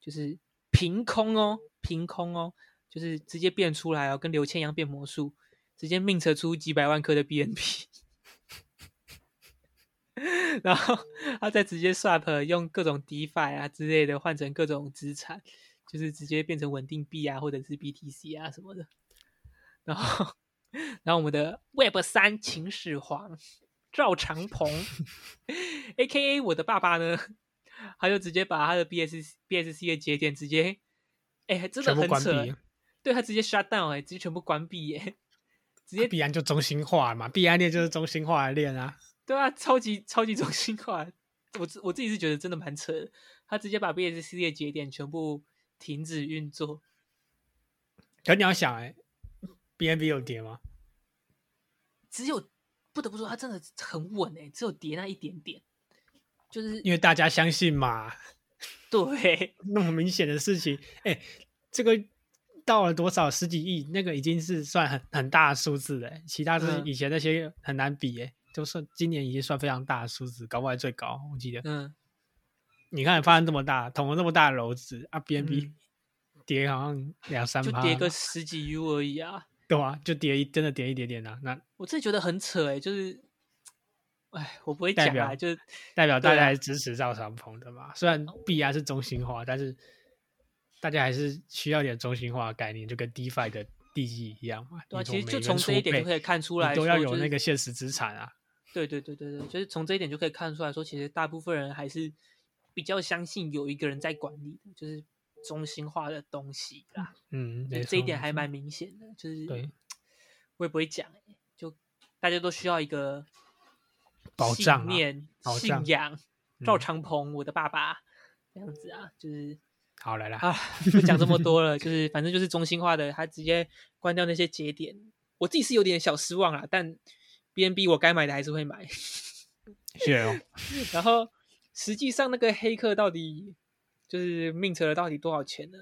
就是凭空哦，凭空哦。就是直接变出来哦，跟刘谦一样变魔术，直接命扯出几百万颗的 BNP，然后他再直接 swap 用各种 DeFi 啊之类的换成各种资产，就是直接变成稳定币啊，或者是 BTC 啊什么的。然后，然后我们的 Web 三秦始皇赵长鹏，A.K.A 我的爸爸呢，他就直接把他的 BSC BSC 的节点直接，哎，真的很扯。对他直接 shut down 哎，直接全部关闭耶，直接必然就中心化嘛，必然链就是中心化的链啊。对啊，超级超级中心化，我我自己是觉得真的蛮扯的。他直接把 BSC 的节点全部停止运作。可你要想哎，B N B 有跌吗？只有不得不说，它真的很稳哎，只有跌那一点点，就是因为大家相信嘛。对，那么明显的事情，哎，这个到了多少十几亿，那个已经是算很很大的数字了。其他是以前那些很难比哎，就算今年已经算非常大的数字，搞不好最高，我记得。嗯，你看发生这么大，捅了这么大的篓子啊，B N B 跌好像两三，就跌个十几 U 而已啊。对啊，就跌一，真的跌一点点啊。那我自己觉得很扯哎，就是。哎，我不会讲啊，就代表大家还是支持赵长鹏的嘛。虽然币啊是中心化，但是大家还是需要点中心化概念，就跟 DeFi 的 DG 一样嘛。对，其实就从这一点就可以看出来，都要有那个现实资产啊。对对对对对，就是从这一点就可以看出来说，其实大部分人还是比较相信有一个人在管理的，就是中心化的东西啦。嗯，这一点还蛮明显的，就是对，我也不会讲，就大家都需要一个。信念、信仰，赵长鹏，我的爸爸，这样子啊，就是好来了啊，不讲这么多了，就是反正就是中心化的，他直接关掉那些节点，我自己是有点小失望啦，但 B N B 我该买的还是会买，谢哦。然后实际上那个黑客到底就是命扯了到底多少钱呢？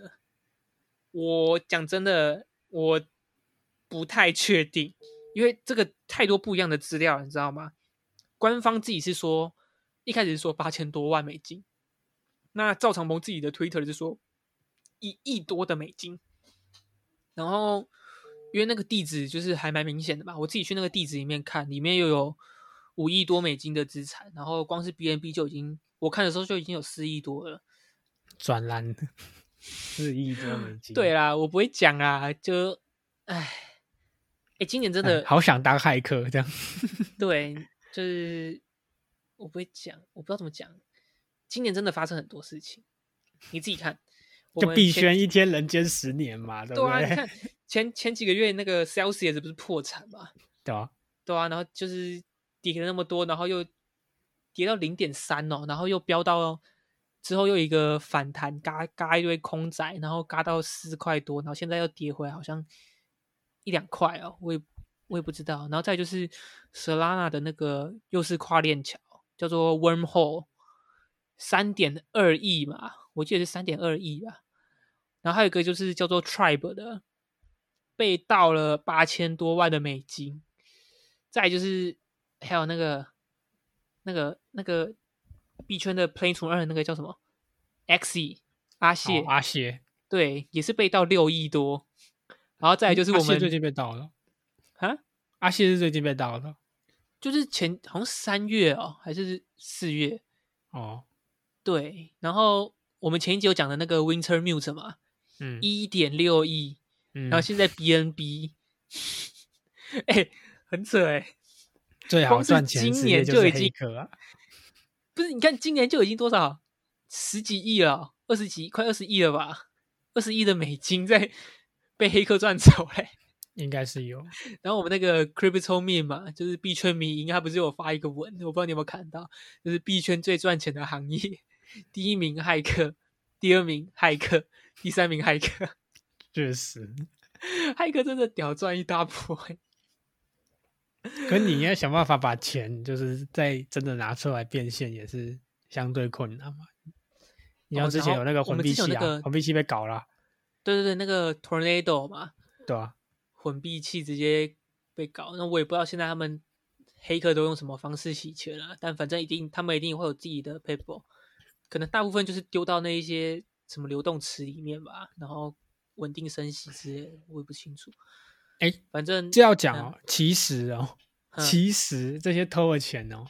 我讲真的，我不太确定，因为这个太多不一样的资料，你知道吗？官方自己是说，一开始是说八千多万美金，那赵长鹏自己的 Twitter 是说一亿多的美金，然后因为那个地址就是还蛮明显的吧，我自己去那个地址里面看，里面又有五亿多美金的资产，然后光是 BNB 就已经我看的时候就已经有四亿多了，转蓝 四亿多美金，对啦，我不会讲啊，就唉，哎，今年真的好想当骇客这样，对。就是我不会讲，我不知道怎么讲。今年真的发生很多事情，你自己看。就币圈一天人间十年嘛，对不对？你看 前前几个月那个 Celsius 不是破产嘛？对啊，对啊，然后就是跌了那么多，然后又跌到零点三哦，然后又飙到之后又一个反弹，嘎嘎一堆空仔，然后嘎到四块多，然后现在又跌回来，好像一两块哦，我也。我也不知道，然后再就是 Solana 的那个又是跨链桥，叫做 Wormhole，三点二亿嘛，我记得是三点二亿吧。然后还有一个就是叫做 Tribe 的，被盗了八千多万的美金。再就是还有那个那个那个币圈的 Play 图二那个叫什么 Xe 阿谢阿谢，对，也是被盗六亿多。然后再就是我们最近被盗了。啊，阿谢是最近被盗的，就是前好像三月哦，还是四月哦，对。然后我们前一集有讲的那个 Winter Mute 嘛，嗯，一点六亿，然后现在 BNB，哎，很扯哎，最好赚钱今年就已经啊，不是？你看今年就已经多少十几亿了，二十几快二十亿了吧？二十亿的美金在被黑客赚走嘞。应该是有，然后我们那个 Crypto Me 嘛，就是币圈迷营，他不是有发一个文，我不知道你有没有看到，就是币圈最赚钱的行业，第一名骇客，第二名骇客，第三名骇客，确实，骇客真的屌赚一大波。可你要想办法把钱，就是在真的拿出来变现，也是相对困难嘛。你要之前有那个混币器啊，混币器被搞了，对对对，那个 Tornado 嘛，对啊。混币器直接被搞，那我也不知道现在他们黑客都用什么方式洗钱了，但反正一定他们一定会有自己的 paper，可能大部分就是丢到那一些什么流动池里面吧，然后稳定升息之类的，我也不清楚。哎，反正这要讲哦，其实哦，其实这些偷的钱哦，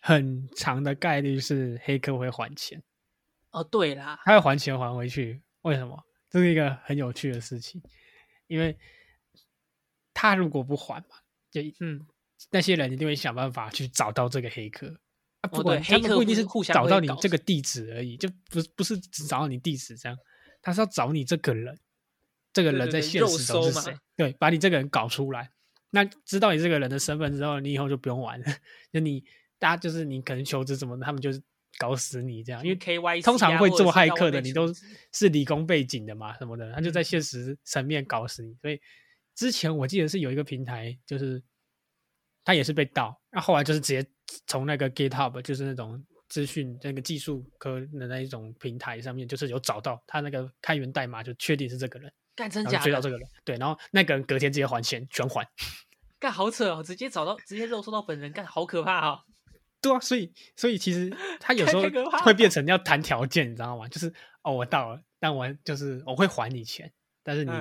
很长的概率是黑客会还钱。哦，对啦，他会还钱还回去，为什么？这是一个很有趣的事情，因为。他如果不还嘛，就嗯，那些人一定会想办法去找到这个黑客啊。不过黑客不一定是互相找到你这个地址而已，就不不是只找到你地址这样，他是要找你这个人，这个人在现实中是谁？对，把你这个人搞出来。那知道你这个人的身份之后，你以后就不用玩了。就你大家就是你可能求职什么的，他们就是搞死你这样。因为 K Y 通常会做骇客的，你都是理工背景的嘛什么的，他就在现实层面搞死你，所以。之前我记得是有一个平台，就是他也是被盗，那后来就是直接从那个 GitHub，就是那种资讯那个技术科的那一种平台上面，就是有找到他那个开源代码，就确定是这个人，干真假追到这个人，对，然后那个人隔天直接还钱，全还，干好扯哦，直接找到，直接肉搜到本人，干好可怕哦。对啊，所以所以其实他有时候会变成要谈条件，你知道吗？就是哦，我到了，但我就是我会还你钱，但是你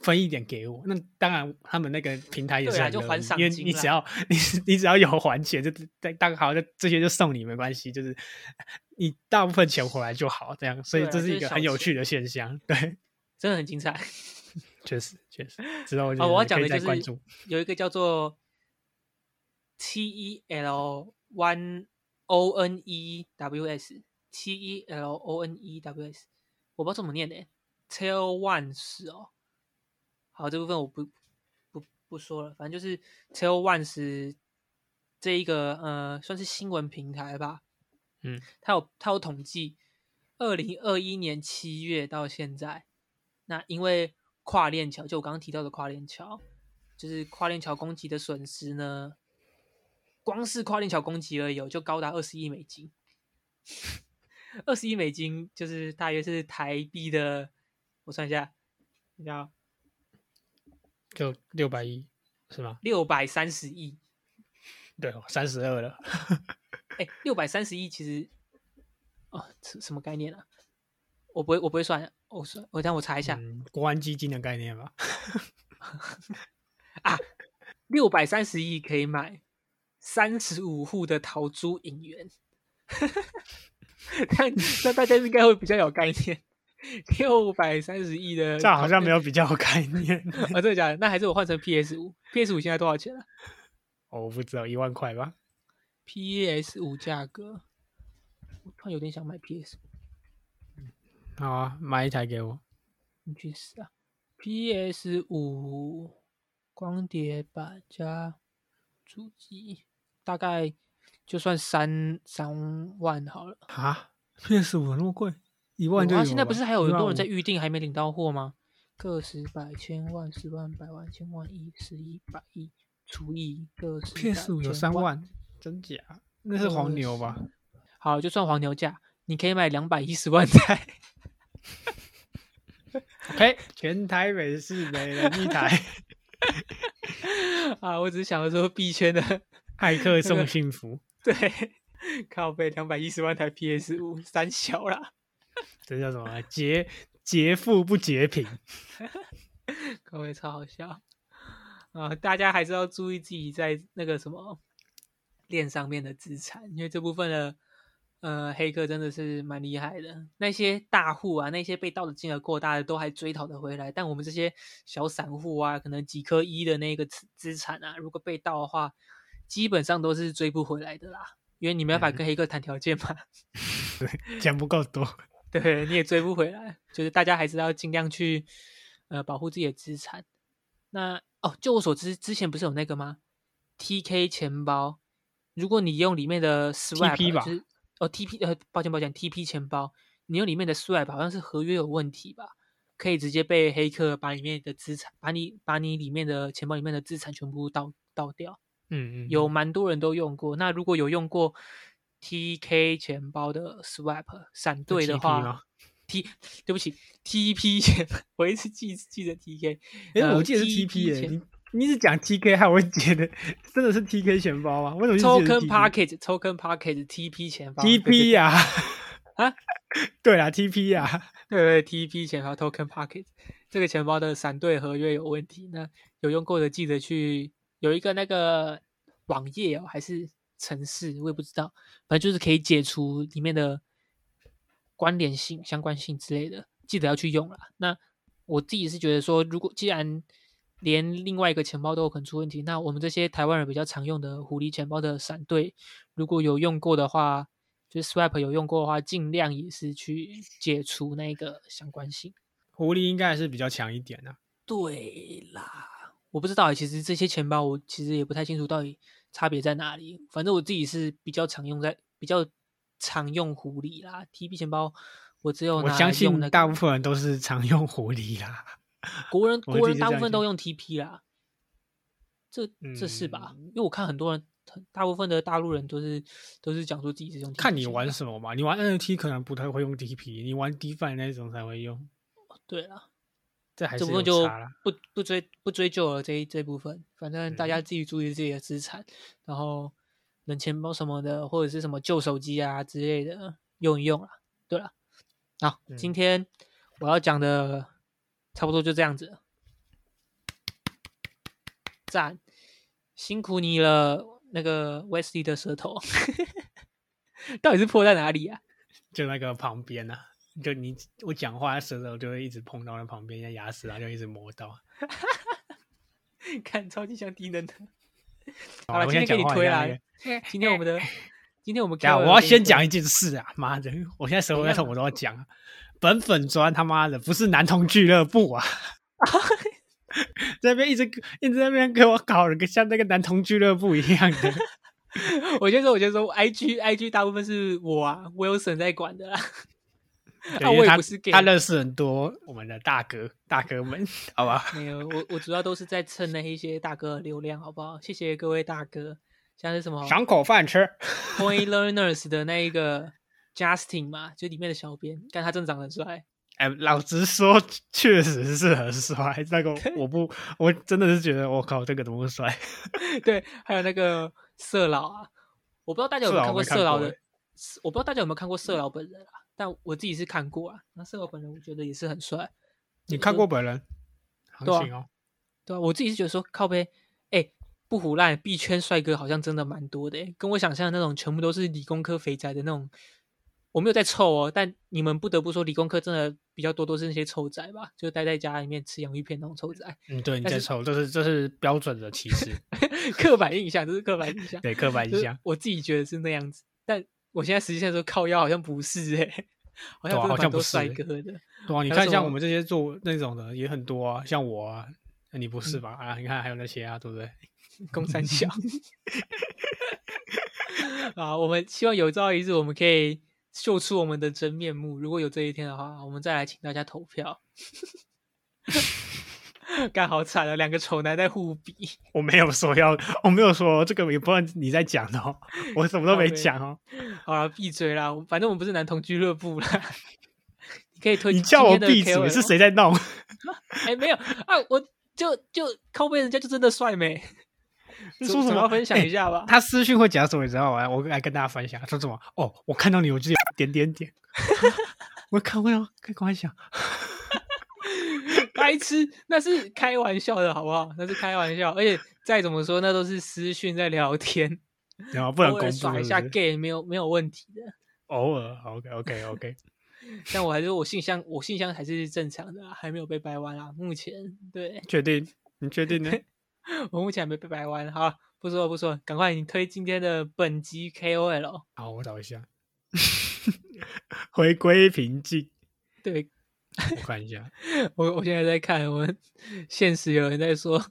分一点给我。那当然，他们那个平台也是，就还赏因为你只要你你只要有还钱，就大大好，就这些就送你没关系，就是你大部分钱回来就好，这样。所以这是一个很有趣的现象，对，真的很精彩，确实确实。知道我我要讲的就是有一个叫做 T E L。One O N E W S T E L O N E W S，我不知道怎么念的 t e l l One 是哦。好，这部分我不不不说了，反正就是 Tell One 是这一个呃，算是新闻平台吧。嗯，它有它有统计，二零二一年七月到现在，那因为跨链桥，就我刚刚提到的跨链桥，就是跨链桥攻击的损失呢。光是跨链桥攻击而已，就高达二十亿美金。二十亿美金就是大约是台币的，我算一下，你下，就六百亿是吗？六百三十亿，对，三十二了。哎，六百三十亿其实，哦，什什么概念啊？我不会，我不会算，我算，我让我查一下，国安基金的概念吧。啊，六百三十亿可以买。三十五户的桃珠影园，那那大家应该会比较有概念。六百三十亿的，这好像没有比较有概念啊！真的假的？那还是我换成 PS 五？PS 五现在多少钱啊？我不知道，一万块吧。PS 五价格，我突然有点想买 PS 五。好啊，买一台给我。你去死啊！PS 五光碟版加主机。大概就算三三万好了啊！PS 五那么贵，一万就有。现在不是还有很多人在预定，还没领到货吗？个十百千万十万百万千万亿十亿百亿除以个十 PS 五有三万，真假？那是黄牛吧？好，就算黄牛价，你可以买两百一十万台。OK，全台北市每人一台。啊，我只是想说币圈的。骇客送幸福，对，靠背两百一十万台 PS 五三小啦，这叫什么？劫劫富不劫贫，各位超好笑啊！大家还是要注意自己在那个什么链上面的资产，因为这部分的呃黑客真的是蛮厉害的。那些大户啊，那些被盗的金额过大的都还追讨的回来，但我们这些小散户啊，可能几颗一的那个资资产啊，如果被盗的话。基本上都是追不回来的啦，因为你没办法跟黑客谈条件嘛，对，钱不够多，对，你也追不回来。就是大家还是要尽量去呃保护自己的资产。那哦，就我所知，之前不是有那个吗？TK 钱包，如果你用里面的 Swap，就是哦 TP 呃，抱歉抱歉，TP 钱包，你用里面的 Swap 好像是合约有问题吧？可以直接被黑客把里面的资产，把你把你里面的钱包里面的资产全部盗盗掉。嗯嗯，有蛮多人都用过。那如果有用过 TK 钱包的 Swap 闪兑的话，T 对不起 TP 钱，我一直记记得 TK。哎，我记得是 TP 哎，你你是讲 TK 还我觉得真的是 TK 钱包啊？为什么？Token Pocket Token Pocket TP 钱包 TP 呀？啊，对啊 TP 呀，对对 TP 钱包 Token Pocket 这个钱包的闪兑合约有问题。那有用过的记得去。有一个那个网页哦，还是城市，我也不知道，反正就是可以解除里面的关联性、相关性之类的，记得要去用了。那我自己是觉得说，如果既然连另外一个钱包都有可能出问题，那我们这些台湾人比较常用的狐狸钱包的闪兑，如果有用过的话，就是 Swap 有用过的话，尽量也是去解除那个相关性。狐狸应该还是比较强一点的。对啦。我不知道，其实这些钱包我其实也不太清楚到底差别在哪里。反正我自己是比较常用在比较常用狐狸啦，TP 钱包我只有我相信大部分人都是常用狐狸啦。国人国人大部分都用 TP 啦，这这是吧？因为我看很多人，大部分的大陆人都是都是讲说自己是用。看你玩什么嘛，你玩 NFT 可能不太会用 TP，你玩 DeFi 那种才会用。对了，这还这部分就不不追不追究了这一这部分，反正大家自己注意自己的资产，然后冷钱包什么的，或者是什么旧手机啊之类的用一用啊。对了，好，今天我要讲的。差不多就这样子，赞，辛苦你了，那个 Wesley 的舌头，到底是破在哪里啊？就那个旁边啊，就你我讲话舌头就会一直碰到那旁边，像牙齿啊，就一直磨到。看，超级像低能的。好了，今天给你推来。今天我们的，今天我们讲，我要先讲一件事啊！妈的，我现在舌头在痛，我都要讲。本粉砖他妈的不是男童俱乐部啊！在那边一直一直在那边给我搞了个像那个男童俱乐部一样的。我先说，我先说，I G I G 大部分是我啊，Wilson 在管的啦。啊，我也不是他认识很多我们的大哥大哥们，好吧？没有，我我主要都是在蹭那一些大哥的流量，好不好？谢谢各位大哥，像是什么赏口饭吃，Point Learners 的那一个。Justin 嘛，就里面的小编，但他真的长得很帅。哎，老实说，确实是很帅。那个我不，我真的是觉得，我靠，这个怎么帅？对，还有那个色老啊，我不知道大家有没有看过色老的，我不知道大家有没有看过色老本人啊，但我自己是看过啊。那色老本人，我觉得也是很帅。你看过本人？对啊，对啊，我自己是觉得说靠背，哎，不胡烂，币圈帅哥好像真的蛮多的，跟我想象的那种全部都是理工科肥宅的那种。我没有在臭哦，但你们不得不说，理工科真的比较多，都是那些臭仔吧？就待在家里面吃洋芋片那种臭仔。嗯，对，你在臭，这是这是标准的歧视，刻板印象，这是刻板印象。对，刻板印象，我自己觉得是那样子，但我现在实际上说靠腰好像不是哎，好像好像不是帅哥的。对啊，你看像我们这些做那种的也很多啊，像我啊，你不是吧？啊，你看还有那些啊，对不对？公三小。啊，我们希望有朝一日我们可以。秀出我们的真面目。如果有这一天的话，我们再来请大家投票。干好惨了，两个丑男在互比。我没有说要，我没有说这个，也不知道你在讲的哦。我什么都没讲哦。好了，闭嘴啦！反正我们不是男同俱乐部啦。你可以推。你叫我闭嘴，是谁在闹？哎，没有啊，我就就靠背人家就真的帅没？说什么？分享一下吧。他私讯会讲什么？你知道吗？我来跟大家分享。说什么？哦，我看到你，我就点点点。我看不到，开玩笑。白痴，那是开玩笑的，好不好？那是开玩笑，而且再怎么说，那都是私讯在聊天，然后不然公布耍一下 gay 没有没有问题的。偶尔，OK OK OK。但我还是我信箱，我信箱还是正常的，还没有被掰弯啊。目前对，确定？你确定呢？我目前还没被掰弯，好，不说了不说了，赶快你推今天的本集 KOL。好，我找一下，回归平静。对，我看一下，我我现在在看，我们现实有人在说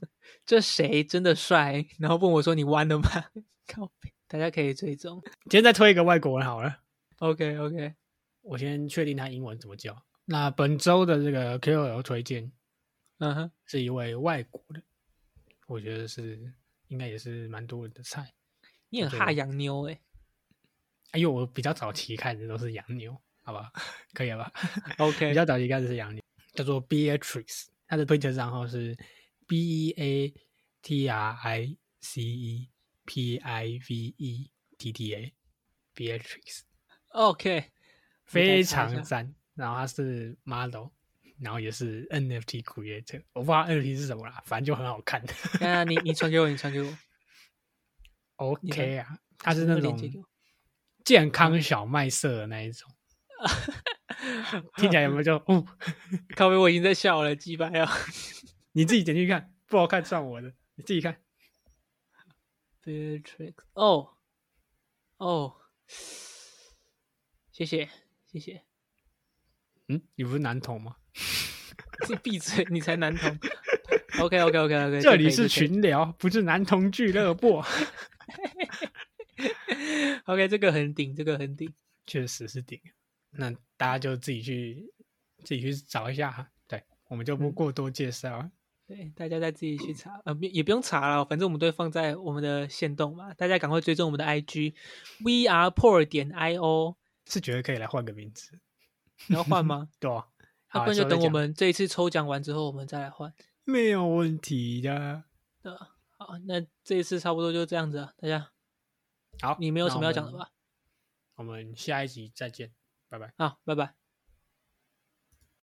这谁真的帅，然后问我说你弯了吗？靠，大家可以追踪。今天再推一个外国人好了。OK OK，我先确定他英文怎么叫。那本周的这个 KOL 推荐，嗯哼，是一位外国的。我觉得是应该也是蛮多人的菜。你很哈洋妞哎？哎呦，我比较早期看的都是洋妞，好吧？可以了吧？OK，比较早期开始是洋妞，叫做 Beatrice，他的推特账号是 B E A T R I C E P I V E T T A，Beatrice。OK，非常赞。然后他是 model。然后也是 NFT creator，我不知道 NFT 是什么啦，反正就很好看。啊，你你传给我，你传给我。OK 啊，它是那种健康小麦色的那一种，听起来有没有就哦？咖啡我已经在笑了，鸡巴呀！你自己点进去看，不好看算我的，你自己看。Beatrix，哦哦，谢谢谢谢。嗯，你不是男同吗？是闭嘴，你才男同。OK OK OK OK，这里是群聊，不是男同俱乐部。OK，这个很顶，这个很顶，确实是顶。那大家就自己去自己去找一下哈。对，我们就不过多介绍。对，大家再自己去查，呃，也不用查了，反正我们都会放在我们的线动嘛。大家赶快追踪我们的 IG，V R Poor 点 I O，是觉得可以来换个名字，你要换吗？对啊，要不然就等我们这一次抽奖完之后，我们再来换。没有问题的。对，好，那这一次差不多就这样子啊，大家。好，你没有什么要讲的吧？我们下一集再见，拜拜。啊，拜拜。